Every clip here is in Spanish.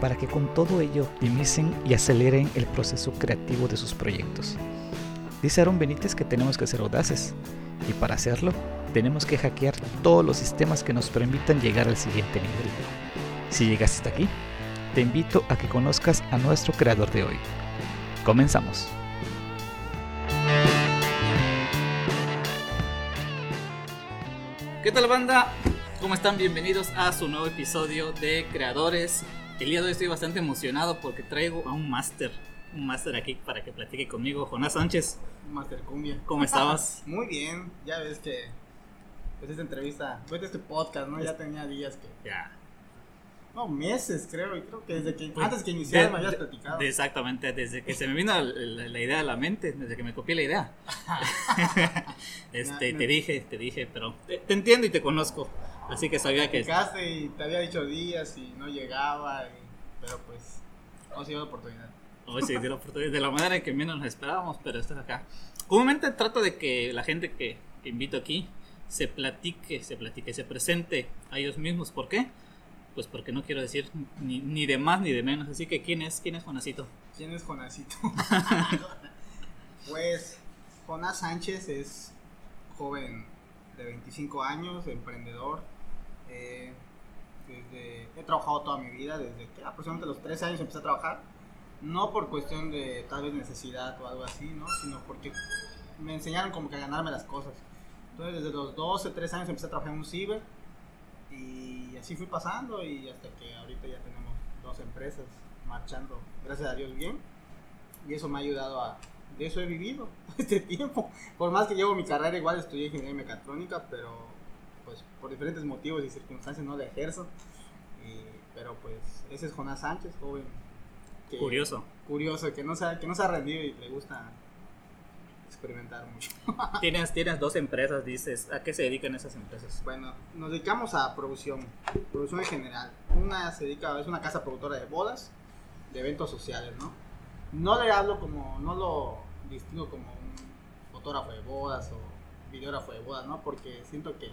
para que con todo ello optimicen y aceleren el proceso creativo de sus proyectos. Dice Aaron Benítez que tenemos que ser audaces y para hacerlo tenemos que hackear todos los sistemas que nos permitan llegar al siguiente nivel. Si llegaste hasta aquí, te invito a que conozcas a nuestro creador de hoy. Comenzamos. ¿Qué tal banda? ¿Cómo están? Bienvenidos a su nuevo episodio de Creadores. El día de hoy estoy bastante emocionado porque traigo a un máster, un máster aquí para que platique conmigo, Jonás Sánchez. Master Cumbia. ¿Cómo estabas? Muy bien, ya ves que pues esta entrevista, pues este podcast, ¿no? Ya tenía días que Ya. no, meses creo, y creo que desde que Pues, antes que iniciara de- me habías platicado. de- exactamente, desde que se me vino la, la idea a la mente, desde que me copié la idea. este, te dije, te dije, pero te, te entiendo y te conozco. Así que sabía que... Platicaste y te había dicho días y no llegaba, y- pero pues no se dio la oportunidad. Hoy se dio la oportunidad de la manera en que menos nos esperábamos, pero estás acá. Comúnmente trato de que la gente que, que invito aquí se platique, se platique, se presente a ellos mismos. ¿Por qué? Pues porque no quiero decir ni, ni de más ni de menos. Así que, ¿quién es? ¿Quién es Juanacito? ¿Quién es Jonasito? pues Jonás Sánchez es joven de 25 años, emprendedor. Eh, desde, he trabajado toda mi vida, desde que aproximadamente los 13 años empecé a trabajar. No por cuestión de tal vez necesidad o algo así, ¿no? Sino porque me enseñaron como que a ganarme las cosas. Entonces desde los 12, 13 años empecé a trabajar en un ciber y así fui pasando y hasta que ahorita ya tenemos dos empresas marchando, gracias a Dios bien. Y eso me ha ayudado a... De eso he vivido este tiempo. Por más que llevo mi carrera, igual estudié ingeniería mecatrónica, pero pues por diferentes motivos y circunstancias no la ejerzo. Y- pero pues ese es Jonás Sánchez, joven. que- Curioso. Curioso, que no, se que no se ha rendido y le gusta experimentar mucho. Tienes, tienes dos empresas, dices. ¿A qué se dedican esas empresas? Bueno, nos dedicamos a producción, producción en general. Una se dedica, es una casa productora de bodas, de eventos sociales, ¿no? No le hablo como, no lo distingo como un fotógrafo de bodas o videógrafo de bodas, ¿no? Porque siento que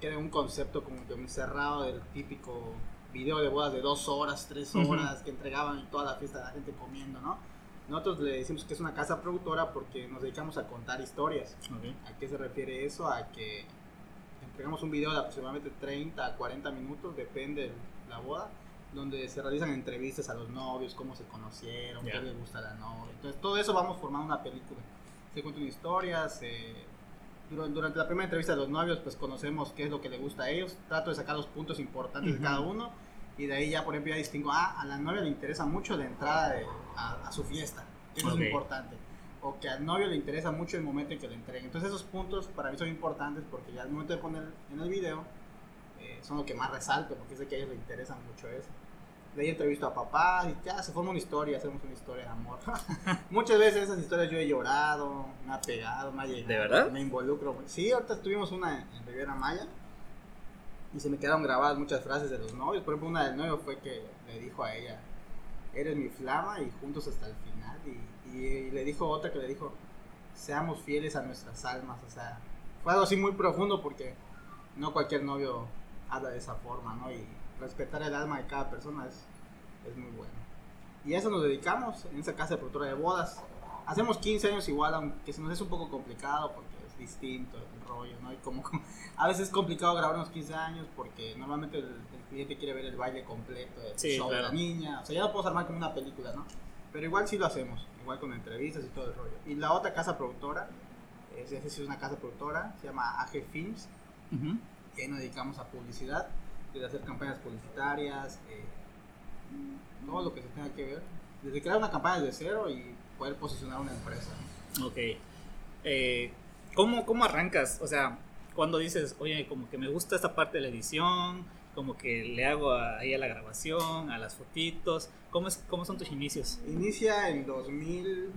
queda un concepto como que muy cerrado del típico video de bodas de dos horas, tres horas que entregaban y toda la fiesta la gente comiendo, ¿no? Nosotros le decimos que es una casa productora porque nos dedicamos a contar historias. ¿A qué se refiere eso? A que entregamos un video de aproximadamente 30 a 40 minutos, depende de la boda, donde se realizan entrevistas a los novios, cómo se conocieron, Ya. qué les gusta a la novia. Entonces, todo eso vamos formando una película. Se cuenta una historia, se- durante la primera entrevista de los novios, pues conocemos qué es lo que le gusta a ellos, trato de sacar los puntos importantes de cada uno. Y de ahí ya, por ejemplo, ya distingo, ah, a la novia le interesa mucho la entrada de- a, a su fiesta. Eso Ok. es importante o que al novio le interesa mucho el momento en que le entreguen. Entonces esos puntos para mí son importantes porque ya al momento de poner en el video eh, son lo que más resalto porque sé que a ellos les interesa mucho eso. De ahí entrevisto a papá y ya se forma una historia, hacemos una historia de amor. Muchas veces esas historias yo he llorado, me ha pegado, me ha llegado. ¿De verdad? Me involucro. Sí, ahorita tuvimos una en Riviera Maya y se me quedaron grabadas muchas frases de los novios. Por ejemplo, una del novio fue que le dijo a ella, eres mi flama y juntos hasta el final. Y, y- y le dijo otra que le dijo, seamos fieles a nuestras almas. O sea, fue algo así muy profundo porque no cualquier novio habla de esa forma, ¿no? Y respetar el alma de cada persona es, es muy bueno. Y a eso nos dedicamos en esa casa de productora de bodas. Hacemos 15 años igual, aunque se nos es un poco complicado porque es distinto el rollo, ¿no? Y como, a veces es complicado grabar unos 15 años porque normalmente el, el cliente quiere ver el baile completo, el Sí, show de claro. la niña. O sea, ya lo podemos armar como una película, ¿no? Pero igual sí lo hacemos, igual con entrevistas y todo el rollo. Y la otra casa productora, es, sí es una casa productora, se llama AG Films, Ujú. que ahí nos dedicamos a publicidad, desde hacer campañas publicitarias, eh, todo lo que se tenga que ver, desde crear una campaña desde cero y poder posicionar una empresa. Ok. Eh, ¿cómo, ¿Cómo arrancas? O sea, cuando dices, oye, como que me gusta esta parte de la edición, como que le hago ahí a la grabación, a las fotitos, ¿cómo, es, cómo son tus inicios? Inicia en 2000,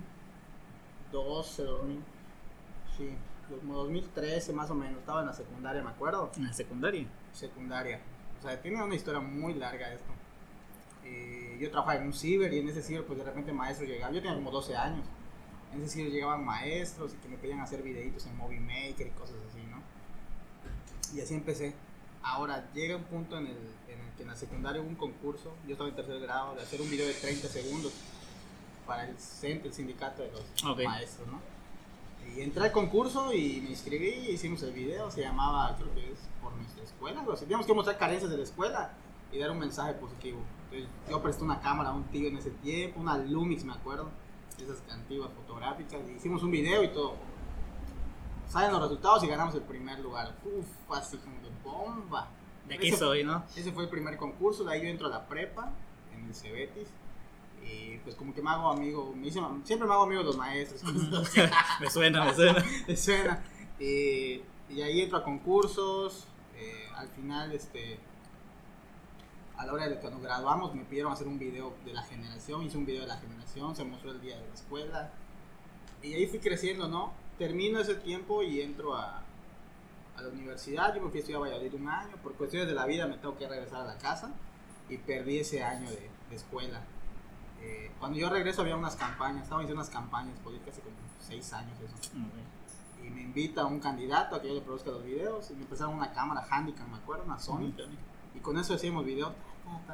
2012, 2000, sí, como 2013 más o menos, estaba en la secundaria, me acuerdo. ¿En la secundaria? Secundaria. O sea, tiene una historia muy larga esto. Eh, yo trabajaba en un ciber y en ese ciber pues de repente maestros llegaban, yo tenía como 12 años, en ese ciber llegaban maestros y que me pedían hacer videitos en Movie Maker y cosas así, ¿no? Y así empecé. Ahora llega un punto en el, en el que en la secundaria hubo un concurso, yo estaba en tercer grado, de hacer un video de 30 segundos para el CENT, el sindicato de los maestros, ¿no? Y entré al concurso y me inscribí, hicimos el video, se llamaba, creo que es por nuestra escuela, algo así. Teníamos que mostrar carencias de la escuela y dar un mensaje positivo. Entonces, yo presté una cámara a un tío en ese tiempo, una Lumix me acuerdo, esas antiguas fotográficas, y hicimos un video y todo. Salen los resultados y ganamos el primer lugar. Uf, así como de bomba. De aquí Ese- soy, ¿no? ese fue el primer concurso, de ahí yo entro a la prepa, en el Cebetis. Y pues como que me hago amigo, me hice- siempre me hago amigo de los maestros. me suena, me suena. Me suena. Y, y ahí entro a concursos. eh, al final, este, a la hora de cuando graduamos, me pidieron hacer un video de la generación. Hice un video de la generación, se mostró el día de la escuela. Y ahí fui creciendo, ¿no? Termino ese tiempo y entro a, a la universidad. Yo me fui a estudiar a Valladolid un año. Por cuestiones de la vida me tengo que regresar a la casa. Y perdí ese año de, de escuela. Eh, cuando yo regreso había unas campañas, estaba haciendo unas campañas políticas hace como seis años eso y me invita un candidato a que yo le produzca los videos y me empezaron una cámara Handycam, me acuerdo, una Sony y con eso hacíamos videos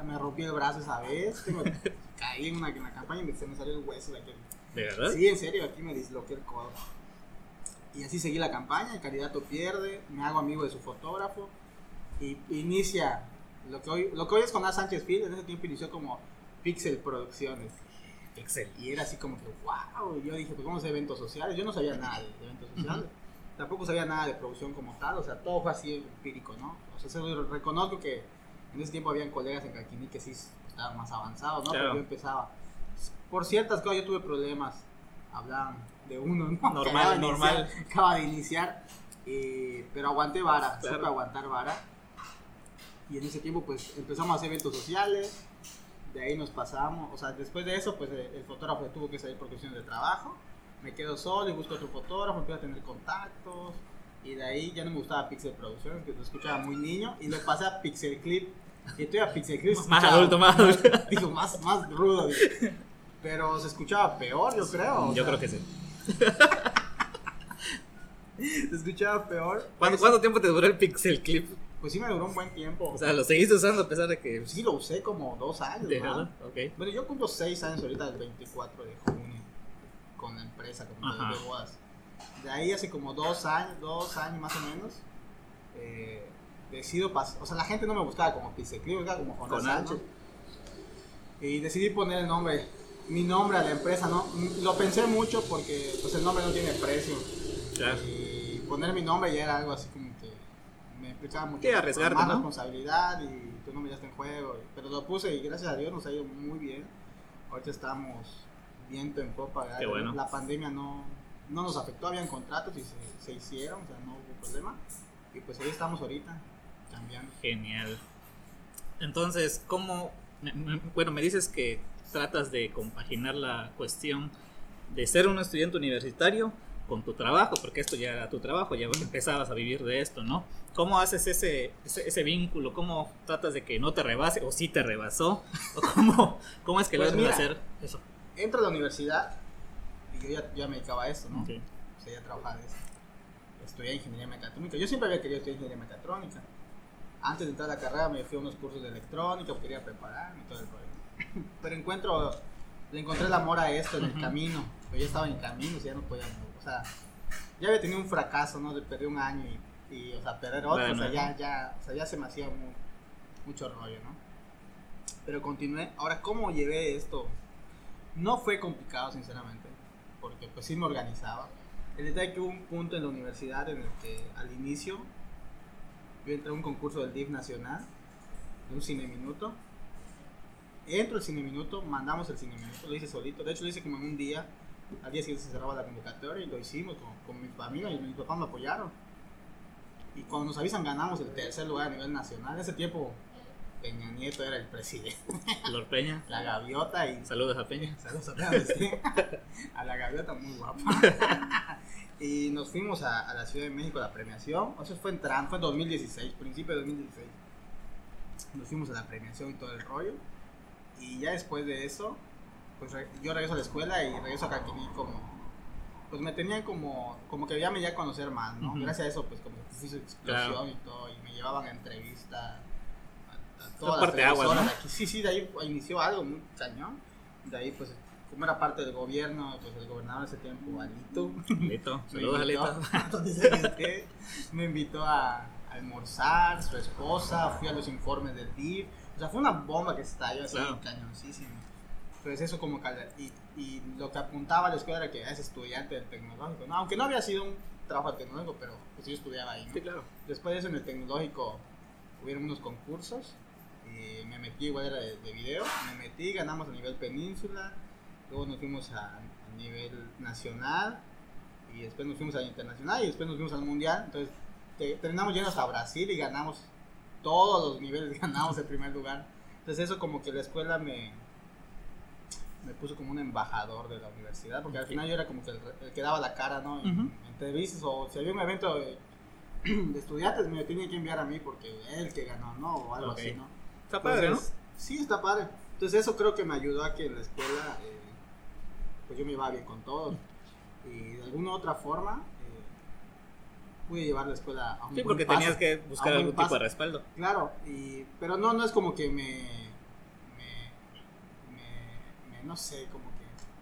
me rompí el brazo esa vez caí en una, en la campaña y me- se me salió el hueso de aquel ¿De verdad? sí, en serio, aquí me disloqué el codo y así seguí la campaña, el candidato pierde me hago amigo de su fotógrafo y inicia lo que hoy, lo que hoy es con A. Sánchez Field, en ese tiempo inició como Pixel Producciones Excel. y era así como que, wow, yo dije, pues vamos a eventos sociales. Yo no sabía nada de eventos sociales. Tampoco sabía nada de producción como tal, o sea, todo fue así empírico, ¿no? O sea, reconozco que en ese tiempo habían colegas en Calquini que sí estaban más avanzados, ¿no? Claro. Pero yo empezaba. Por ciertas cosas yo tuve problemas, hablaban de uno, ¿no? Normal, acaba normal. iniciar- acaba de iniciar, eh, pero aguanté vara, Claro. supe aguantar vara. Y en ese tiempo pues empezamos a hacer eventos sociales, de ahí nos pasamos, o sea, después de eso, pues el fotógrafo tuvo que salir por cuestiones de trabajo. Me quedo solo y busco otro fotógrafo, empiezo a tener contactos. Y de ahí ya no me gustaba Pixel Producciones, que lo escuchaba muy niño. Y lo pasé a Pixel Clip. Y estoy a Pixel Clip. se Más escuchaba- adulto, más adulto. Digo, más, más rudo. digo. Pero se escuchaba peor, yo creo. o Yo sea, creo que sí. Se escuchaba peor. ¿Cuánto, cuánto tiempo te duró el Pixel Clip? Pues sí me duró un buen tiempo. O sea, lo seguiste usando a pesar de que... sí lo usé como dos años. De verdad, ok. Bueno, yo cumplo 6 años ahorita, el 24 de junio, con la empresa, con de bodas. De ahí hace como dos años, dos años más o menos, eh, decido pasar, o sea, la gente no me buscaba como Pixel Clip, me buscaba como Jonás, Sánchez. Y decidí poner el nombre, mi nombre a la empresa, ¿no? Lo pensé mucho porque pues el nombre no tiene precio. Claro. Y poner mi nombre ya era algo así como que implicaba mucho Sí, arriesgarte, más ¿no? responsabilidad y tu nombre ya está en juego. Pero lo puse y gracias a Dios nos ha ido muy bien. Ahorita estamos viento en popa. Qué bueno. La pandemia no, no nos afectó, habían contratos y se, se hicieron, o sea, no hubo problema. Y pues ahí estamos ahorita, cambiando. Genial. Entonces, ¿cómo? Bueno, me dices que tratas de compaginar la cuestión de ser un estudiante universitario con tu trabajo, porque esto ya era tu trabajo, ya empezabas a vivir de esto, ¿no? ¿Cómo haces ese, ese, ese vínculo? ¿Cómo tratas de que no te rebase o sí te rebasó? ¿O cómo, cómo es que Pues logras mira, hacer eso? Entro a la universidad y yo ya, ya me dedicaba a esto, ¿no? Ok. O sea, ya trabajaba de eso. Estudié ingeniería mecatrónica. Yo siempre había querido estudiar ingeniería mecatrónica. Antes de entrar a la carrera me fui a unos cursos de electrónica, quería prepararme y todo el rollo. Pero encuentro, le encontré el amor a esto en el Ujú. camino. Yo ya estaba en camino, y ya no podía, o sea, ya había tenido un fracaso, ¿no? De perder un año y, y, o sea, perder otro, o sea, Bueno. ya, ya, o sea, ya se me hacía mu- mucho rollo, ¿no? Pero continué. Ahora, ¿cómo llevé esto? No fue complicado, sinceramente, porque pues sí me organizaba. El detalle que hubo un punto en la universidad en el que al inicio yo entré a un concurso del DIF nacional, de un cine minuto. Entro al cine minuto, mandamos el cine minuto, lo hice solito. De hecho, lo hice como en un día. Al día siguiente se cerraba la convocatoria y lo hicimos con, con mi familia y mis papás me apoyaron. Y cuando nos avisan, ganamos el tercer lugar a nivel nacional. En ese tiempo Peña Nieto era el presidente. Lord Peña. La gaviota y... Saludos a Peña. Saludos a Peña, sí. A la gaviota muy guapa. Y nos fuimos a, a la Ciudad de México a la premiación. O sea, fue en Tran, fue en 2016, principio de 2016. Nos fuimos a la premiación y todo el rollo. Y ya después de eso, pues yo regreso a la escuela y regreso a Caquiní como... Pues me tenían como, como que ya me ya conocer más, ¿no? Ujú. Gracias a eso, pues como que su explosión Claro. y todo, y me llevaban a entrevista a, a todas las parte aguas, televisoras ¿no? de aquí. Sí, sí, de ahí inició algo muy cañón. De ahí, pues, como era parte del gobierno, pues el gobernador de ese tiempo, Alito, Alito. me Saludos, invitó, Alito. me invitó a, a almorzar, su esposa, fui a los informes del DIF. O sea, fue una bomba que estalló así, Claro. cañoncísimo. Pues eso como que, y, y lo que apuntaba a la escuela era que eres estudiante del tecnológico, ¿no? Aunque no había sido un trabajo tecnológico, pero pues yo estudiaba ahí, ¿no? Sí, claro. Después de eso en el tecnológico hubieron unos concursos y me metí igual era de, de video, me metí, ganamos a nivel península, luego nos fuimos a, a nivel nacional y después nos fuimos al internacional y después nos fuimos al mundial, entonces te- terminamos yendo hasta Brasil y ganamos todos los niveles, ganamos el primer lugar. Entonces eso como que la escuela me, me puso como un embajador de la universidad, porque al final yo era como que el, el que daba la cara, ¿no? En, Ujú. entrevistas o si había un evento de, de estudiantes me tenía que enviar a mí porque él que ganó, ¿no? O algo así, ¿no? Está padre, ¿no? Sí, está padre. Entonces eso creo que me ayudó a que en la escuela, eh, pues yo me iba bien con todos. Y de alguna otra forma, eh, pude llevar la escuela a un Sí, buen porque paso. tenías que buscar buen algún tipo paso. de respaldo. Claro, y, pero no, no es como que me- no sé, como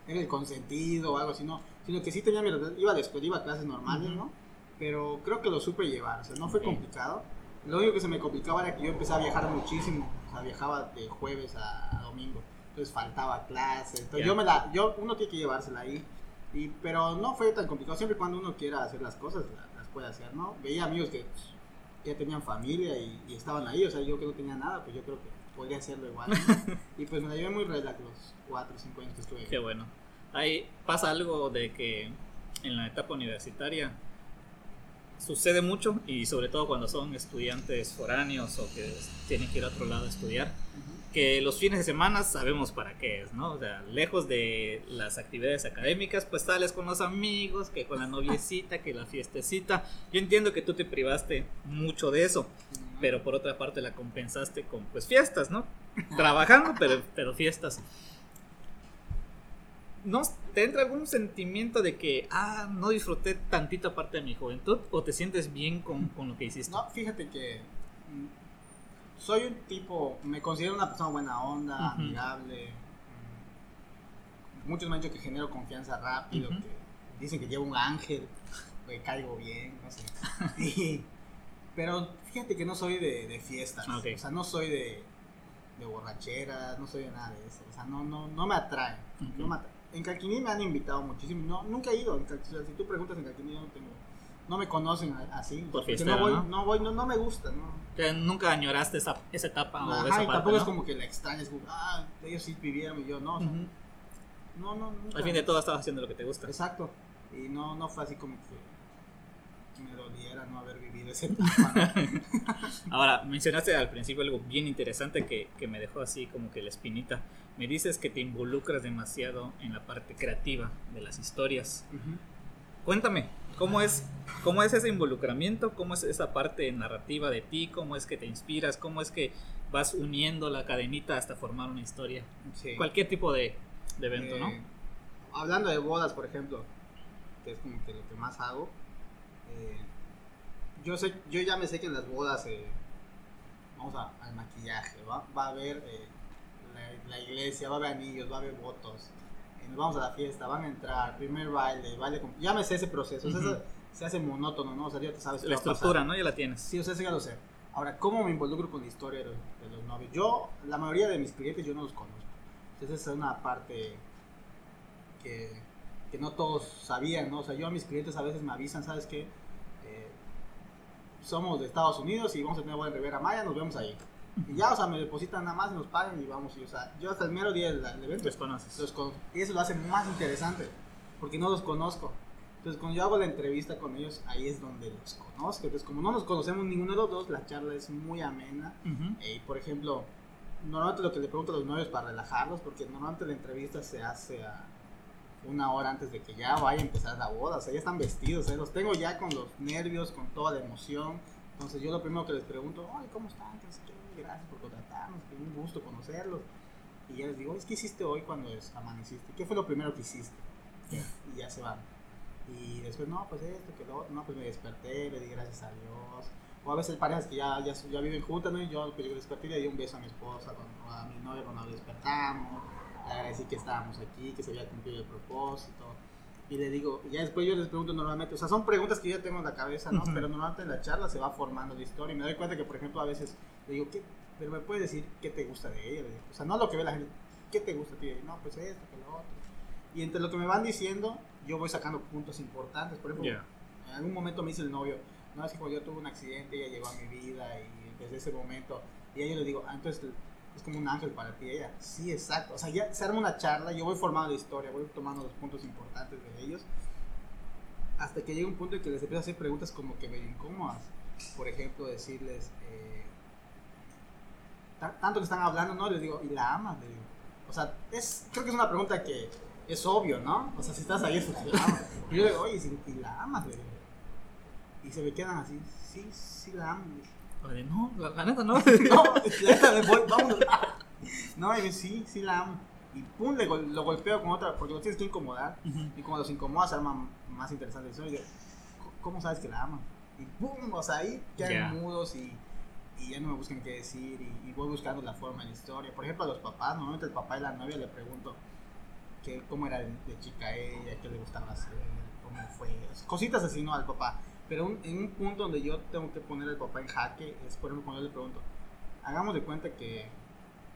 que era el consentido o algo así, no, sino que sí tenía mi, iba a la escuela, iba a clases normales. ¿no? Pero creo que lo supe llevar, o sea, no fue complicado. Lo único que se me complicaba era que yo empecé a viajar muchísimo, o sea, viajaba de jueves a, a domingo, entonces faltaba clases, entonces yo me la, yo, uno tiene que llevársela ahí, y, pero no fue tan complicado, siempre cuando uno quiera hacer las cosas, la- las puede hacer, ¿no? Veía amigos que ya tenían familia y, y estaban ahí, o sea, yo que no tenía nada, pues yo creo que podría hacerlo igual. ¿no? y pues me la llevé muy relax los 4 o 5 años que estuve. Qué bueno. Ahí pasa algo de que en la etapa universitaria sucede mucho y sobre todo cuando son estudiantes foráneos o que tienen que ir a otro lado a estudiar, que los fines de semana sabemos para qué es, ¿no? O sea, lejos de las actividades académicas, pues sales con los amigos, que con la noviecita, que la fiestecita. Yo entiendo que tú te privaste mucho de eso, pero por otra parte la compensaste con pues fiestas, ¿no? Trabajando, pero, pero fiestas. ¿No te entra algún sentimiento de que, ah, no disfruté tantita parte de mi juventud? ¿O te sientes bien con, con lo que hiciste? No, fíjate que mm, soy un tipo, me considero una persona buena onda, Ujú. amigable. mm, Muchos me han dicho que genero confianza rápido, Ujú. que dicen que llevo un ángel, que caigo bien, no sé. Pero fíjate que no soy de, de fiestas, o sea, no soy de, de borracheras, no soy de nada de eso, o sea, no, no, no me atrae. No me atrae. En Calquiní me han invitado muchísimo, no, nunca he ido, en Cal- o sea, si tú preguntas en Calquiní yo no tengo, no me conocen así, Por fiestero, no voy, ¿no? no voy, no, no me gusta, ¿no? ¿Nunca añoraste esa, esa etapa o esa y parte, tampoco es como que la extrañas, como, ah, ellos sí vivieron y yo no, o sea, no, no, nunca. Al fin de todo estabas haciendo lo que te gusta. Exacto, y no, no fue así como que me doliera no haber vivido esa etapa. ¿no? Ahora, mencionaste al principio algo bien interesante que, que me dejó así como que la espinita. Me dices que te involucras demasiado en la parte creativa de las historias. Ujú. Cuéntame, ¿cómo es, ¿cómo es ese involucramiento? ¿Cómo es esa parte narrativa de ti? ¿Cómo es que te inspiras? ¿Cómo es que vas uniendo la cadenita hasta formar una historia? Sí. Cualquier tipo de, de evento, ¿no? Eh, Hablando de bodas, por ejemplo, que es como que lo que más hago. Eh, yo sé, yo ya me sé que en las bodas, eh, vamos a- al maquillaje, va, va a haber eh, la, la iglesia, va a haber anillos, va a haber votos. eh, vamos a la fiesta, van a entrar, primer baile, baile con- Ya me sé ese proceso, o sea, eso se hace monótono, ¿no? O sea, ya te sabes La estructura, ¿no? Ya la tienes. Sí, o sea, sí ya lo sé. Ahora, ¿cómo me involucro con la historia de los, de los novios? Yo, la mayoría de mis clientes yo no los conozco. Entonces, esa es una parte que, que no todos sabían, ¿no? O sea, yo a mis clientes a veces me avisan, ¿sabes qué? Eh, somos de Estados Unidos y vamos a tener buena Rivera Maya, nos vemos ahí. Y ya, o sea, me depositan nada más y nos pagan y vamos. Y, o sea, yo hasta el mero día del, del evento Los conoces. los conozco. Y eso lo hace más interesante, porque no los conozco. Entonces, cuando yo hago la entrevista con ellos, ahí es donde los conozco. Entonces, como no nos conocemos ninguno de los dos, la charla es muy amena. Y, por ejemplo, normalmente lo que le pregunto a los novios para relajarlos, porque normalmente la entrevista se hace a una hora antes de que ya vaya a empezar la boda. O sea, ya están vestidos, ¿eh? los tengo ya con los nervios, con toda la emoción. Entonces, yo lo primero que les pregunto, ay, ¿cómo están? Gracias por contratarnos, un gusto conocerlos. Y ya les digo, ¿qué hiciste hoy cuando amaneciste? ¿Qué fue lo primero que hiciste? Y ya se van. Y después, no, pues esto, que lo no, pues me desperté, le di gracias a Dios. O a veces parejas que ya, ya, ya viven juntas, ¿no? Y yo, pues yo desperté y le di un beso a mi esposa, a mi novia cuando despertamos. Le agradecí que estábamos aquí, que se había cumplido el propósito. Y le digo, ya después yo les pregunto normalmente, o sea, son preguntas que yo ya tengo en la cabeza, ¿no? Pero normalmente en la charla se va formando la historia y me doy cuenta que, por ejemplo, a veces le digo, ¿qué? Pero me puedes decir qué te gusta de ella. O sea, no lo que ve la gente, ¿qué te gusta a ti? No, pues esto, que lo otro. Y entre lo que me van diciendo, yo voy sacando puntos importantes. Por ejemplo, en algún momento me dice el novio, no, es que cuando yo tuve un accidente, ella llegó a mi vida y desde ese momento, y a ella le digo, ah, entonces es como un ángel para ti. Ella, sí, exacto. O sea, ya se arma una charla, yo voy formando la historia, voy tomando los puntos importantes de ellos, hasta que llega un punto en que les empiezo a hacer preguntas como que medio incómodas. Por ejemplo, decirles, eh, tanto que están hablando, ¿no? Les digo, ¿y la amas? Le digo. O sea, es, creo que es una pregunta que es obvio, ¿no? O sea, si estás ahí, es porque la amas. Yo le digo, oye, ¿y la amas? Le digo. Y se me quedan así, sí, sí la amo. Oye, no, la, neta no. no, me voy. No, y me sí, sí la amo. Y pum, le, lo golpeo con otra, porque lo tienes que incomodar. Y como los incomodas, se arma más interesante. Yo, ¿cómo sabes que la amas? Y pum, o sea, ahí quedan mudos y y ya no me buscan qué decir y, voy buscando la forma en la historia. Por ejemplo, a los papás, normalmente el papá y la novia le pregunto que, cómo era de, chica ella, qué le gustaba hacer, cómo fue, cositas así, ¿no? Al papá. Pero en un punto donde yo tengo que poner al papá en jaque es, por ejemplo, cuando yo le pregunto, hagamos de cuenta que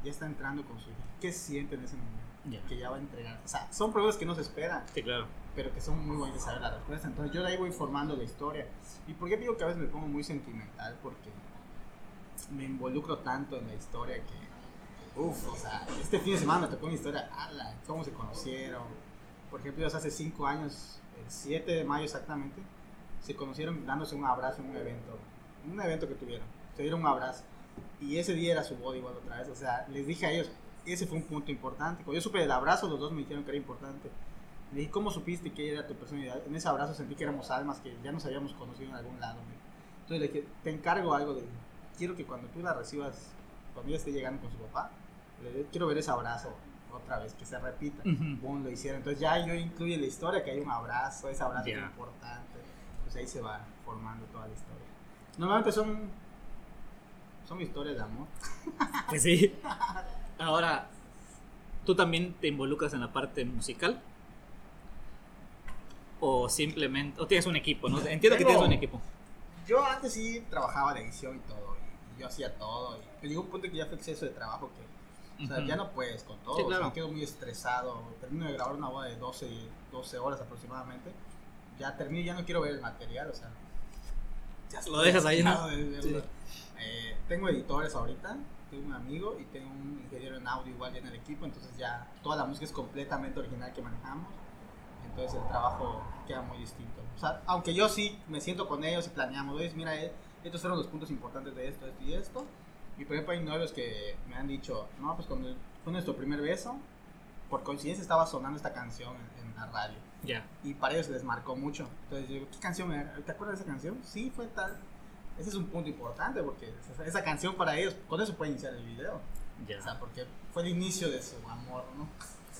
ya está entrando con su hija, ¿qué siente en ese momento? Que ya va a entregar. O sea, son preguntas que no se esperan. Sí, claro. Pero que son muy buenas de saber la respuesta. Entonces yo de ahí voy formando la historia. ¿Y por qué digo que a veces me pongo muy sentimental? Porque me involucro tanto en la historia que, uff, o sea, este fin de semana me tocó una historia, ala, cómo se conocieron. Por ejemplo, hace cinco años, el 7 de mayo exactamente, se conocieron dándose un abrazo en un evento, en un evento que tuvieron, se dieron un abrazo. Y ese día era su boda igual otra vez, o sea, les dije a ellos, ese fue un punto importante. Cuando yo supe del abrazo, los dos me dijeron que era importante. Le dije, ¿cómo supiste que era tu personalidad? En ese abrazo sentí que éramos almas, que ya nos habíamos conocido en algún lado. Entonces le dije, te encargo algo de quiero que cuando tú la recibas, cuando ella esté llegando con su papá, quiero ver ese abrazo otra vez, que se repita. Uh lo hicieron. Entonces ya yo incluyo en la historia que hay un abrazo, ese abrazo es importante. Pues ahí se va formando toda la historia. Normalmente son, son historias de amor. Pues sí. Ahora, ¿tú también te involucras en la parte musical? O simplemente, o tienes un equipo, ¿no? Entiendo que tienes un equipo. Yo antes sí trabajaba de edición y todo yo hacía todo. Y llegó un punto que ya fue exceso de trabajo que, o sea, ya no puedes con todo. me quedo muy estresado. Termino de grabar una boda de 12, 12 horas aproximadamente. Ya termino, ya no quiero ver el material, o sea. Ya lo dejas ahí, ¿no? Eh, tengo editores ahorita, tengo un amigo y tengo un ingeniero en audio igual en el equipo, entonces ya toda la música es completamente original que manejamos. Entonces el trabajo queda muy distinto. O sea, aunque yo sí me siento con ellos y planeamos, mira, eh, estos fueron los puntos importantes de esto, esto y esto. Y por ejemplo hay novios que me han dicho, no, pues cuando fue nuestro primer beso, por coincidencia estaba sonando esta canción en, la radio. Ya. Y para ellos se les marcó mucho. Entonces yo digo, ¿qué canción? ¿Te acuerdas de esa canción? Sí, fue tal. Ese es un punto importante porque esa, canción para ellos, con eso puede iniciar el video. Ya. O sea, porque fue el inicio de su amor, ¿no?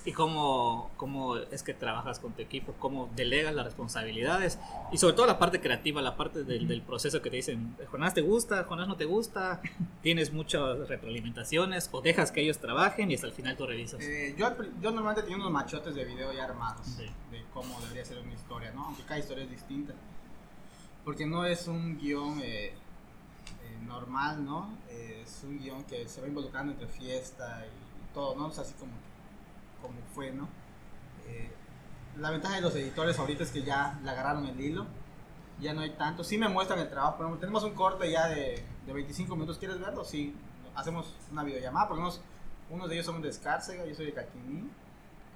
Y cómo, cómo es que trabajas con tu equipo, cómo delegas las responsabilidades y sobre todo la parte creativa, la parte del, del proceso que te dicen, Jonás te gusta, Jonás no te gusta, tienes muchas retroalimentaciones o dejas que ellos trabajen y hasta el final tú revisas. Eh, yo, yo normalmente tengo unos machotes de video ya armados de cómo debería ser una historia, ¿no? aunque cada historia es distinta, porque no es un guion... Eh, eh, normal, ¿no? es un guion que se va involucrando entre fiesta y, todo, ¿no? Es así como como fue, ¿no? Eh, la ventaja de los editores ahorita es que ya le agarraron el hilo, ya no hay tanto. Sí me muestran el trabajo, pero tenemos un corte ya de, de 25 minutos, ¿quieres verlo? Sí, hacemos una videollamada, porque unos, unos de ellos son de Escárcega, yo soy de Caquiní,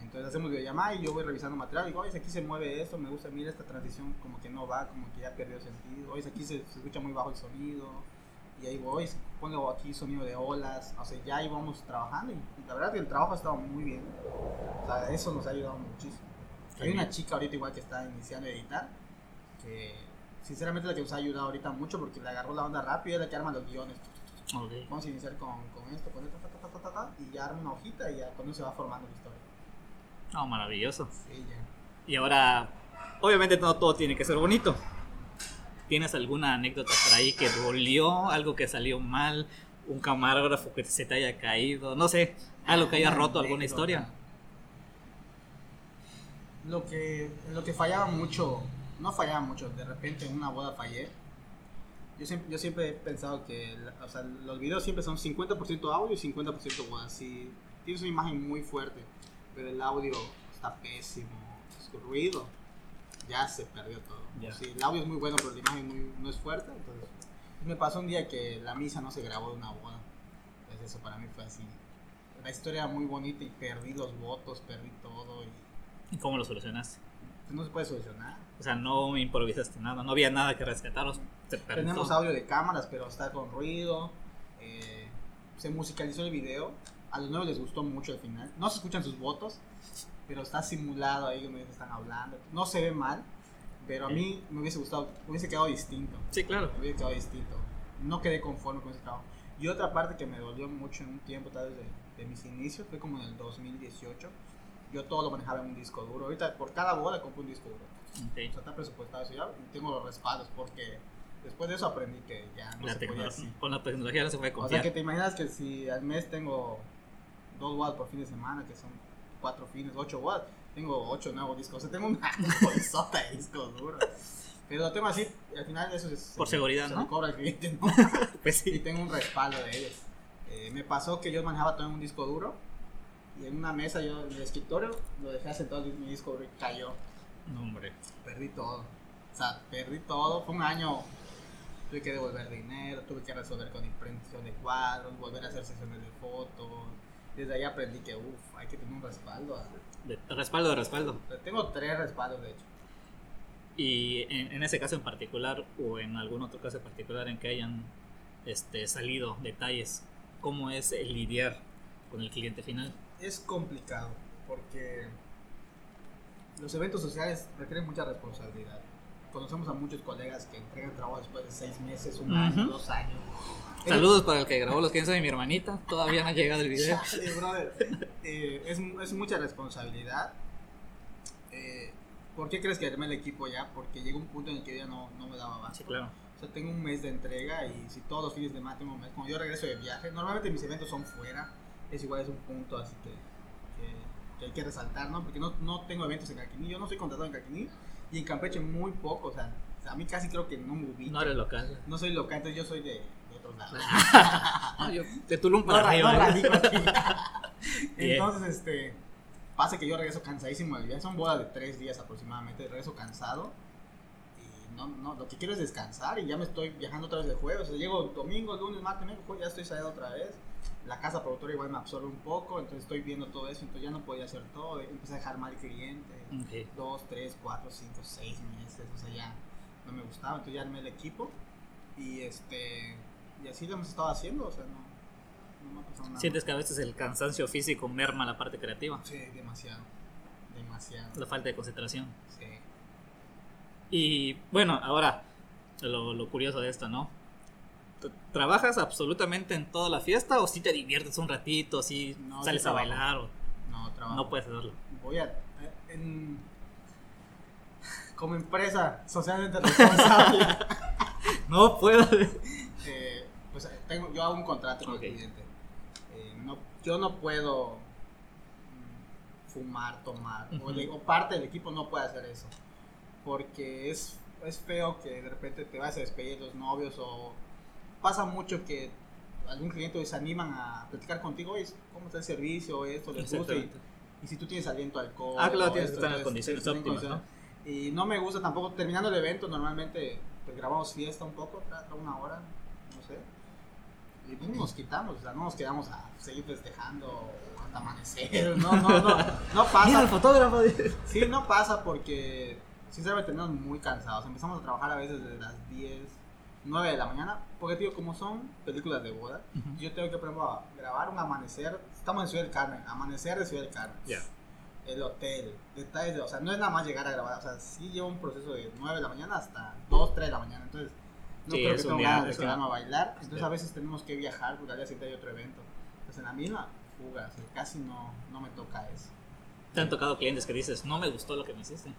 Entonces hacemos videollamada y yo voy revisando material digo, oye, aquí se mueve esto, me gusta, mira esta transición como que no va, como que ya perdió sentido, oye, aquí se, se escucha muy bajo el sonido, y ahí voy, pongo aquí sonido de olas, o sea, ya íbamos trabajando y la verdad que el trabajo ha estado muy bien, o sea, eso nos ha ayudado muchísimo. Hay una chica ahorita igual que está iniciando a editar, que sinceramente la que nos ha ayudado ahorita mucho porque le agarró la onda rápida, es la que arma los guiones. Ok. Vamos a iniciar con, con esto, con esto, ta, ta, ta, y ya arma una hojita y ya eso se va formando la historia. No, maravilloso. Sí, ya. Y ahora, obviamente no todo tiene que ser bonito. ¿Tienes alguna anécdota por ahí que dolió, algo que salió mal, un camarógrafo que se te haya caído, no sé, algo que haya Una roto alguna historia? Lo que, lo que fallaba mucho, no fallaba mucho, de repente en una boda fallé. Yo siempre, yo siempre he pensado que o sea, los videos siempre son 50% audio y 50% boda. Si tienes una imagen muy fuerte, pero el audio está pésimo, es ruido, ya se perdió todo. Ya. Si el audio es muy bueno, pero la imagen muy- no es fuerte, entonces... Me pasó un día que la misa no se grabó de una boda. Entonces eso para mí fue así. La historia era muy bonita y perdí los votos, perdí todo y ¿Y cómo lo solucionaste? no se puede solucionar. O sea, no improvisaste nada, no había nada que rescataros. Tenemos audio de cámaras, pero está con ruido. eh, se musicalizó el video. A los nuevos les gustó mucho al final. No se escuchan sus votos, pero está simulado ahí donde están hablando. No se ve mal, pero a mí me hubiese gustado, me hubiese quedado distinto. Sí, claro. Me hubiese quedado distinto. No quedé conforme con ese trabajo. Y otra parte que me dolió mucho en un tiempo, tal vez de, de mis inicios, fue como en el 2018. Yo todo lo manejaba en un disco duro. Ahorita por cada boda compro un disco duro. O Ok. sea, está presupuestado eso ya y tengo los respaldos porque después de eso aprendí que ya no La se podía así. con la tecnología no se puede O sea, confiar. que te imaginas que si al mes tengo dos watts por fin de semana, que son cuatro fines, ocho watts, tengo ocho nuevos discos. O sea, tengo una bolsota de discos duros. Pero lo tengo así, y al final eso es... Por seguridad, se ¿no? cobra el cliente, ¿no? Pues y tengo un respaldo de ellos. Eh, me pasó que yo manejaba todo en un disco duro y en una mesa yo en el escritorio lo dejé sentado mi disco duro y cayó. No, hombre. Perdí todo. O sea, perdí todo. Fue un año. Tuve que devolver dinero, tuve que resolver con impresión de cuadros, volver a hacer sesiones de fotos. Desde ahí aprendí que, uff, hay que tener un respaldo. De- respaldo de respaldo. Tengo tres respaldos, de hecho. Y en, en ese caso en particular, o en algún otro caso en particular en que hayan este, salido detalles, ¿cómo es el lidiar con el cliente final? Es complicado porque los eventos sociales requieren mucha responsabilidad. Conocemos a muchos colegas que entregan trabajo después de seis meses, un año, Ujú. dos años. Saludos para el que grabó los 15 de mi hermanita, todavía no ha llegado el video. Chale, brother. Eh, es, es mucha responsabilidad. Eh, ¿Por qué crees que armé el equipo ya? Porque llegó un punto en el que ya no, no me daba abasto. Sí, claro. O sea, tengo un mes de entrega y si todos los fines de semana tengo un mes, como yo regreso de viaje, normalmente mis eventos son fuera, es igual, es un punto así que, que, que hay que resaltar, ¿no? Porque no, no tengo eventos en Caquiní, yo no soy contratado en Caquiní y en Campeche muy poco, o sea, a mí casi creo que no me ubico. No eres local. No soy local, entonces yo soy de, No, yo- de Tulum No, para ra- arriba. no ¿eh? radico aquí. Bien. Entonces, este, pasa que yo regreso cansadísimo del viaje. Son bodas de tres días aproximadamente. Regreso cansado. Y no, no, lo que quiero es descansar. Y ya me estoy viajando otra vez de jueves. O sea, llego domingo, lunes, martes, miércoles, ya estoy saliendo otra vez. La casa productora igual me absorbe un poco. Entonces estoy viendo todo eso. Entonces ya no podía hacer todo. Empecé a dejar mal cliente. Ok. Dos, tres, cuatro, cinco, seis meses. O sea, ya no me gustaba. Entonces ya armé el equipo. Y este. Y así lo hemos estado haciendo. O sea, no. No me ha pasado nada. ¿Sientes que a veces el cansancio físico merma la parte creativa? Sí, demasiado. Demasiado. La falta de concentración. Sí. Y bueno, ahora, lo, lo curioso de esto, ¿no? ¿T- ¿Trabajas absolutamente en toda la fiesta o si te diviertes un ratito, si No, sales sí a bailar o No, trabajo. no puedes hacerlo? Voy a. eh, en- como empresa socialmente responsable, No puedo. Tengo, yo hago un contrato con Ok. el cliente. Eh, no, yo no puedo mm, fumar, tomar, o, Ujú. el- o parte del equipo no puede hacer eso. Porque es, es feo que de repente te vas a despedir de los novios o pasa mucho que algún cliente se animan a platicar contigo, oye, ¿cómo está el servicio? Esto, les gusta. Y, y si tú tienes aliento al alcohol. Ah, claro, o tienes que estar en condiciones óptimas, condiciones. Y no me gusta tampoco, terminando el evento, normalmente pues, grabamos fiesta un poco, una hora, no. Y pues nos quitamos, o sea, no nos quedamos a seguir festejando hasta amanecer. No, no, no. No pasa. Mira el fotógrafo. Sí, no pasa porque sinceramente terminamos muy cansados. Empezamos a trabajar a veces desde las 10, 9 de la mañana. Porque, tío, como son películas de boda, Ujú. yo tengo que, por ejemplo, grabar un amanecer. Estamos en Ciudad del Carmen, amanecer de Ciudad del Carmen. Ya. El hotel, detalles de. O sea, no es nada más llegar a grabar. O sea, sí lleva un proceso de 9 de la mañana hasta 2, 3 de la mañana. Entonces, no Sí, creo que día, ganas de quedarme a bailar. Entonces, Ya. a veces tenemos que viajar porque al día siguiente hay otro evento. Entonces, en la misma, fuga. o sea, casi no, no me toca eso. ¿Te han tocado clientes que dices, no me gustó lo que me hiciste?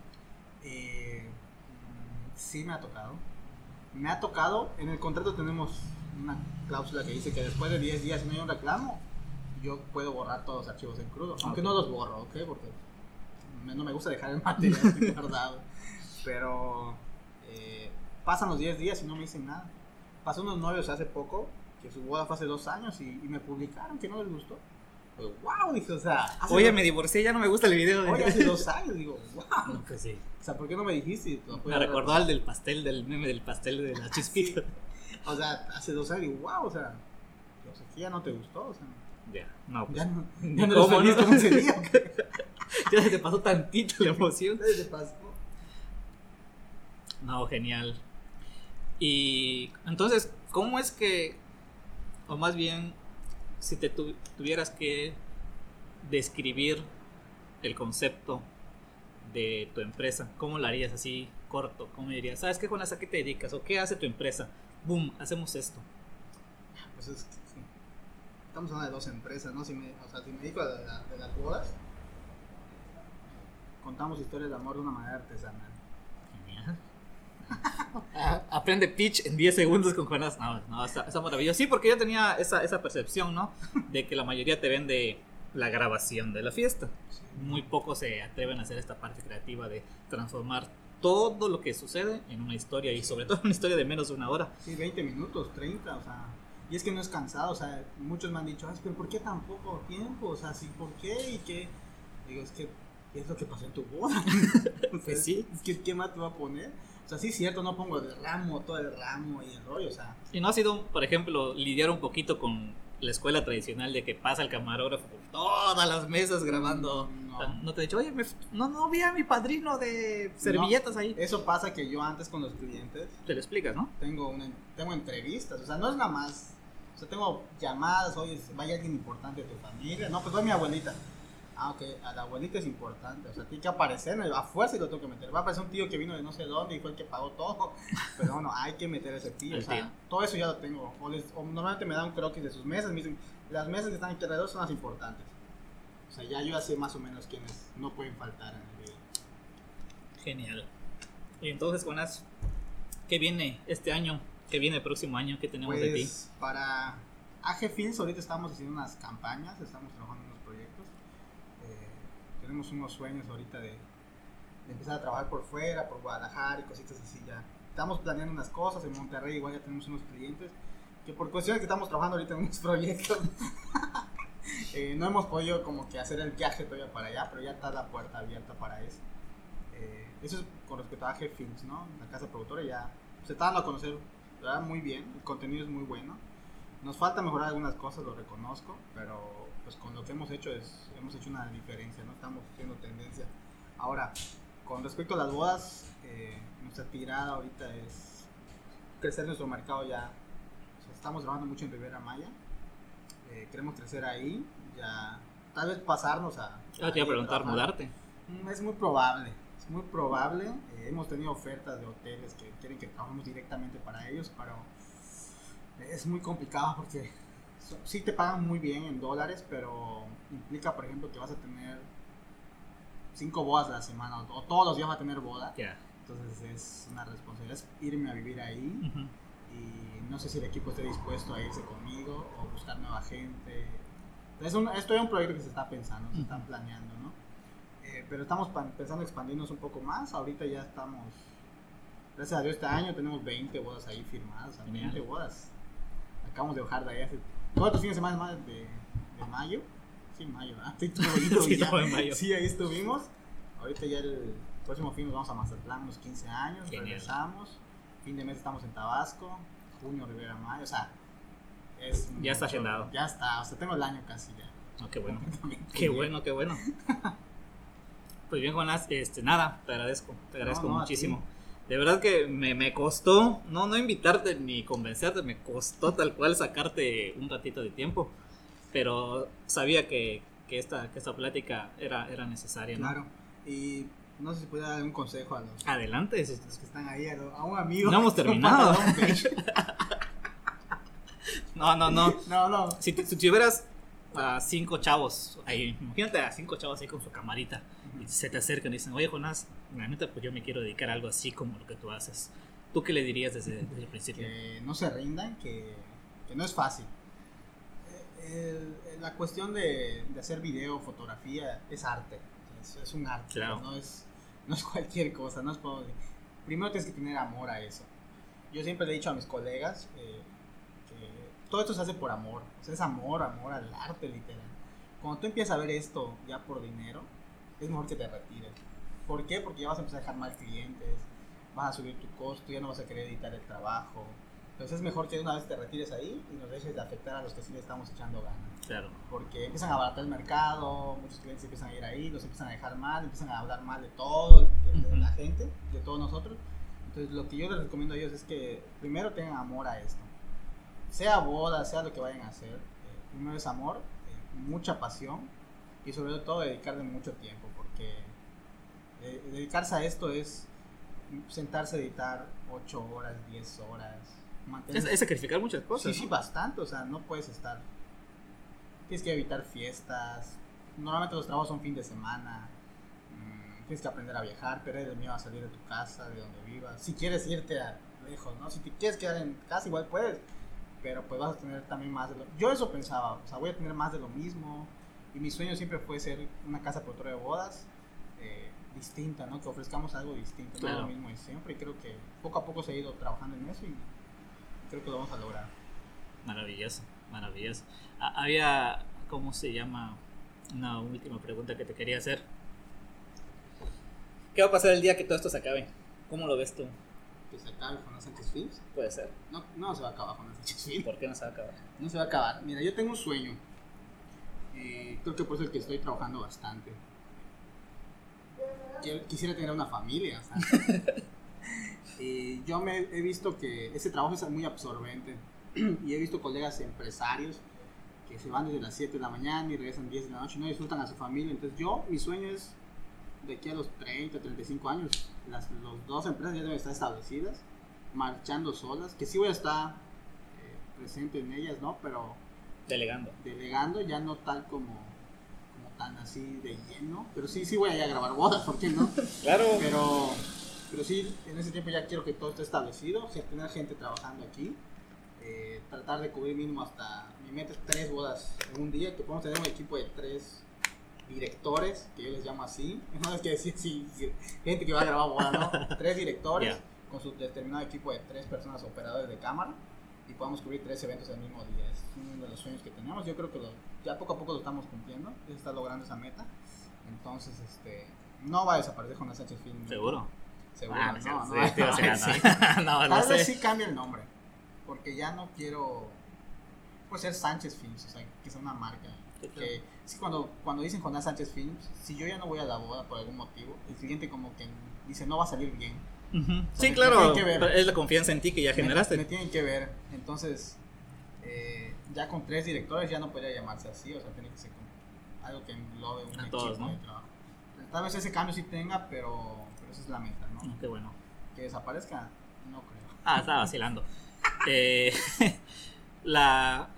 Eh, sí me ha tocado. Me ha tocado, en el contrato tenemos una cláusula que dice que después de 10 días si no hay un reclamo, yo puedo borrar todos los archivos en crudo. Aunque no los borro, ¿ok? Porque no me gusta dejar el material guardado. Pero pasan los 10 días y no me dicen nada. Pasó unos novios hace poco, que su boda fue hace dos años y, y me publicaron que no les gustó. Pues, wow, dije, o sea, Oye, dos- me divorcié, ya no me gusta el video. de- Oye, hace dos años, digo, wow. No, pues sí. O sea, ¿por qué no me dijiste? Me recordó al del pastel, del meme del pastel de la chispita. O sea, hace dos años, digo, wow, o sea, o sea, ya no te gustó, o sea, Ya, no, pues. ya no, ya no cómo. Ya se te pasó tantito la emoción. ¿Qué te pasó? No, genial. Y entonces, ¿cómo es que, o más bien, si te tu- tuvieras que describir el concepto de tu empresa, ¿cómo lo harías así corto? ¿Cómo dirías, sabes qué, Jonas, a qué te dedicas? ¿O qué hace tu empresa? Boom, hacemos esto. Pues es sí. Estamos hablando de dos empresas, ¿no? Si me, o sea, si me dedico a la- de las bodas, contamos historias de amor de una manera artesanal. Ah, Aprende pitch en 10 segundos con Jonas. No, no, está, está maravilloso. Sí, porque yo tenía esa, esa percepción, ¿no? De que la mayoría te vende la grabación de la fiesta. Muy pocos se atreven a hacer esta parte creativa de transformar todo lo que sucede en una historia y sobre todo una historia de menos de una hora. Sí, 20 minutos, 30, o sea. Y es que no es cansado, o sea, muchos me han dicho, "Ay, pero ¿por qué tan poco tiempo? O sea, sí, ¿por qué? ¿Y qué? Digo, es que, ¿qué es lo que pasó en tu boda? O sea, Pues sí. Es que, ¿qué más te va a poner? O sea, sí es cierto, no pongo el ramo, todo el ramo y el rollo, o sea, Y no ha sido, por ejemplo, lidiar un poquito con la escuela tradicional de que pasa el camarógrafo por todas las mesas grabando. No. No, te he dicho, oye, me- no, no vi a mi padrino de servilletas ahí. eso pasa que yo antes con los clientes Te lo explicas, ¿no? tengo, una, tengo entrevistas, o sea, no es nada más, o sea, tengo llamadas, oye, vaya alguien importante de tu familia, no, pues va mi abuelita. Ah, ok, a la abuelita es importante, o sea, tiene que aparecer, a fuerza y lo tengo que meter. Va a aparecer un tío que vino de no sé dónde y fue el que pagó todo, pero bueno, hay que meter a ese tío, o sea, tío. todo eso ya lo tengo. O, les- o normalmente me dan croquis de sus mesas, me dicen, las mesas que están aquí alrededor son las importantes. O sea, ya yo ya sé más o menos quiénes no pueden faltar en el video. Genial. Y entonces, Jonas, ¿qué viene este año? ¿Qué viene el próximo año? ¿Qué tenemos de ti? Pues para AG Films ahorita estamos haciendo unas campañas, estamos trabajando en unos proyectos. Eh, tenemos unos sueños ahorita de, de empezar a trabajar por fuera, por Guadalajara y cositas así ya. Estamos planeando unas cosas, en Monterrey igual ya tenemos unos clientes, que por cuestiones que estamos trabajando ahorita en unos proyectos, eh, no hemos podido como que hacer el viaje todavía para allá, pero ya está la puerta abierta para eso. Eh, eso es con respecto a AG Films, ¿no? La casa productora ya se está dando a conocer verdad, muy bien, el contenido es muy bueno. Nos falta mejorar algunas cosas, lo reconozco, pero pues con lo que hemos hecho es hemos hecho una diferencia, no estamos haciendo tendencia. Ahora, con respecto a las bodas, eh, nuestra tirada ahorita es crecer nuestro mercado ya. O sea, estamos trabajando mucho en Rivera Maya, eh, queremos crecer ahí, ya tal vez pasarnos a... Ah, te iba a preguntar, mudarte. Mm, Es muy probable, es muy probable. Eh, hemos tenido ofertas de hoteles que quieren que trabajemos directamente para ellos, pero es muy complicado porque sí te pagan muy bien en dólares, pero implica, por ejemplo, que vas a tener cinco bodas a la semana o, todos los días vas a tener boda. Entonces es una responsabilidad es irme a vivir ahí y no sé si el equipo esté dispuesto a irse conmigo o buscar nueva gente. Es un, esto es un proyecto que se está pensando, se está planeando, ¿no? Eh, pero estamos pensando expandirnos un poco más. Ahorita ya estamos, gracias a Dios, este año tenemos 20 bodas ahí firmadas, o sea, Genial. 20 bodas. Acabamos de bajar de ahí hace cuatro fines de semana más de, de mayo. Sí, mayo, ¿verdad? Sí, estaba en mayo. Sí, ahí estuvimos. Ahorita ya el próximo fin nos vamos a Mazatlán, unos 15 años, Genial. regresamos. Fin de mes estamos en Tabasco, junio, Rivera Maya, o sea, es Ya está mucho- agendado. Ya está, o sea, tengo el año casi ya. No, qué bueno. Qué bueno, qué bueno. Pues bien, Jonás, este, nada, te agradezco, te agradezco No, no, a muchísimo. De verdad que me, me costó, no, no invitarte ni convencerte, me costó tal cual sacarte un ratito de tiempo, pero sabía que, que esta, que esta plática era, era necesaria, ¿no? Claro. Y no sé si pudiera dar un consejo a los, Adelante, los que están ahí, a, lo- a un amigo. No hemos terminado. No, no, no, no, no. si, si tuvieras a cinco chavos ahí, imagínate a cinco chavos ahí con su camarita, y se te acercan y dicen, oye Jonás, la neta, pues yo me quiero dedicar a algo así como lo que tú haces. ¿Tú qué le dirías desde, desde el principio? que no se rindan, que, que no es fácil. Eh, el- la cuestión de, de hacer video, fotografía, es arte. Es, es un arte, Claro. no, es, no es cualquier cosa. No es primero tienes que tener amor a eso. Yo siempre le he dicho a mis colegas eh, que todo esto se hace por amor. O sea, es amor, amor al arte, literal. Cuando tú empiezas a ver esto ya por dinero, es mejor que te retires. ¿Por qué? Porque ya vas a empezar a dejar mal clientes, vas a subir tu costo, ya no vas a querer editar el trabajo. Entonces es mejor que una vez te retires ahí y nos dejes de afectar a los que sí le estamos echando ganas. Claro, Porque empiezan a abaratar el mercado, muchos clientes empiezan a ir ahí, los empiezan a dejar mal, empiezan a hablar mal de todo, de, de la gente, de todos nosotros. Entonces lo que yo les recomiendo a ellos es que primero tengan amor a esto. Sea boda, sea lo que vayan a hacer, eh, primero es amor, eh, mucha pasión y sobre todo dedicarle mucho tiempo porque eh, dedicarse a esto es sentarse a editar 8 horas, 10 horas. es, mantener- es sacrificar muchas cosas. Sí, sí, bastante, o sea, no puedes estar. Tienes que evitar fiestas. Normalmente los trabajos son fin de semana. mm, Tienes que aprender a viajar, perder el miedo a salir de tu casa, de donde vivas. Si quieres irte a lejos, ¿no? Si te quieres quedar en casa, igual puedes. Pero pues vas a tener también más de lo. Yo eso pensaba, o sea, voy a tener más de lo mismo. Y mi sueño siempre fue ser una casa productora de bodas eh, distinta, ¿no? Que ofrezcamos algo distinto, no Claro. lo mismo de siempre. Y creo que poco a poco se ha ido trabajando en eso y creo que lo vamos a lograr. Maravilloso, maravilloso. Ha- había, ¿cómo se llama? Una última pregunta que te quería hacer. ¿Qué va a pasar el día que todo esto se acabe? ¿Cómo lo ves tú? Que se acabe con los Sánchez Films. Puede ser. No, no se va a acabar con los Sánchez Films. ¿Por qué no se va a acabar? No se va a acabar. Mira, yo tengo un sueño. Eh, creo que por eso es que estoy trabajando bastante. Quisiera tener una familia. Y yo me he visto que ese trabajo es muy absorbente. y he visto colegas empresarios que se van desde las 7 de la mañana y regresan 10 de la noche y no disfrutan a su familia. Entonces yo, mi sueño es de aquí a los 30, 35 años, las los dos empresas ya deben estar establecidas, marchando solas, que sí voy a estar eh, presente en ellas, ¿no? Pero Delegando. delegando ya no tal como, como tan así de lleno, pero sí, sí voy a ir a grabar bodas, ¿por qué no? Claro. Pero, pero sí, en ese tiempo ya quiero que todo esté establecido, o sea, tener gente trabajando aquí, eh, tratar de cubrir mínimo hasta, mi meta es tres bodas en un día, que podemos tener un equipo de tres directores, que yo les llamo así, no es que decir sí, sí, gente que va a grabar bodas, ¿no? Tres directores con su determinado equipo de tres personas operadores de cámara y podamos cubrir tres eventos el mismo día. Es uno de los sueños que tenemos. Yo creo que lo- ya poco a poco lo estamos cumpliendo. Ya se está logrando esa meta. Entonces, este, no va a desaparecer con Sánchez Film. ¿Seguro? Seguro, Ah, no, no, sí, no. decir, Sí. no, no, no Tal sé. vez sí cambie el nombre. Porque ya no quiero pues ser Sánchez Films, o sea, que sea una marca. Sí, claro. Que, sí, cuando, cuando dicen Jonás Sánchez Films, si yo ya no voy a la boda por algún motivo, el cliente como que dice no va a salir bien. Sí, me claro. Es la confianza en ti que ya Me- generaste. Me, tienen que ver. Entonces, eh, ya con tres directores ya no podría llamarse así, o sea, tiene que ser como algo que englobe un A equipo todos, ¿no? de trabajo. Tal vez ese cambio sí tenga, pero, pero esa es la meta, ¿no? Qué bueno. Que desaparezca, no creo. Ah, estaba vacilando. Eh, la,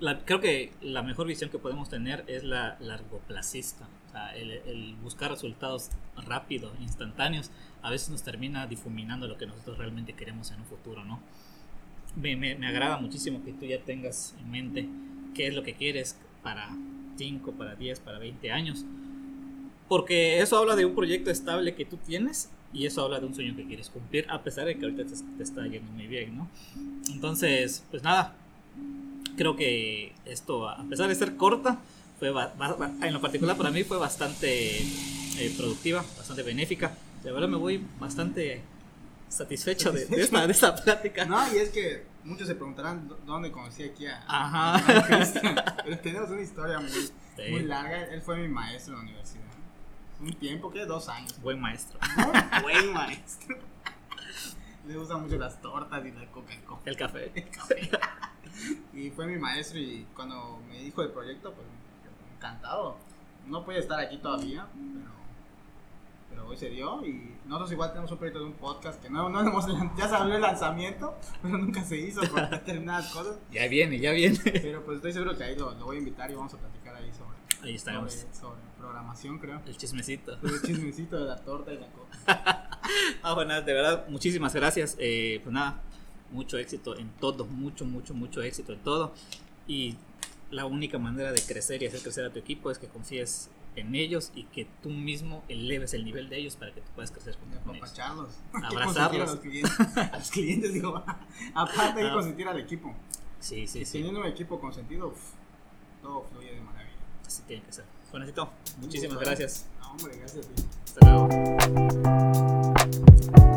la- creo que la mejor visión que podemos tener es la largoplacista. O sea, el, el buscar resultados rápidos, instantáneos, a veces nos termina difuminando lo que nosotros realmente queremos en un futuro, ¿no? Me, me- me agrada muchísimo que tú ya tengas en mente qué es lo que quieres para 5, para 10, para 20 años. Porque eso habla de un proyecto estable que tú tienes y eso habla de un sueño que quieres cumplir, a pesar de que ahorita te, te está yendo muy bien, ¿no? Entonces, pues nada, creo que esto, a pesar de ser corta, fue en lo particular para mí fue bastante eh, productiva, bastante benéfica. De verdad me voy bastante satisfecho de, de esta, de esta plática. No, y es que muchos se preguntarán dó- dónde conocí aquí a, Ajá. a. Pero tenemos una historia muy, Sí. muy larga. Él fue mi maestro en la universidad. Un tiempo, ¿qué? Dos años. Buen maestro. Muy buen maestro. Le gustan mucho las tortas y la Coca-Cola. El café. Y fue mi maestro y cuando me dijo el proyecto, pues encantado. No puede estar aquí todavía, pero, pero hoy se dio y nosotros igual tenemos un proyecto de un podcast que no, no hemos ya salió el lanzamiento, pero nunca se hizo por determinadas cosas. Ya viene, ya viene. Pero pues estoy seguro que ahí lo, lo voy a invitar y vamos a platicar ahí sobre, Ahí estaremos. sobre, sobre programación, creo. El chismecito. El chismecito de la torta y la coca. Ah, bueno, de verdad, muchísimas gracias. Eh, pues nada, mucho éxito en todo, mucho, mucho, mucho éxito en todo. Y la única manera de crecer y hacer crecer a tu equipo es que confíes en ellos y que tú mismo eleves el nivel de ellos para que tú puedas crecer junto con ellos. Abrazarlos. A los clientes, a los clientes digo. Aparte que Ah. consentir al equipo. Sí, sí, Y sí. teniendo un equipo consentido, uf, todo fluye de maravilla. Así tiene que ser. Juanecito, muchísimas gusto, ¿eh? gracias. No, hombre, gracias a ti. Hasta luego.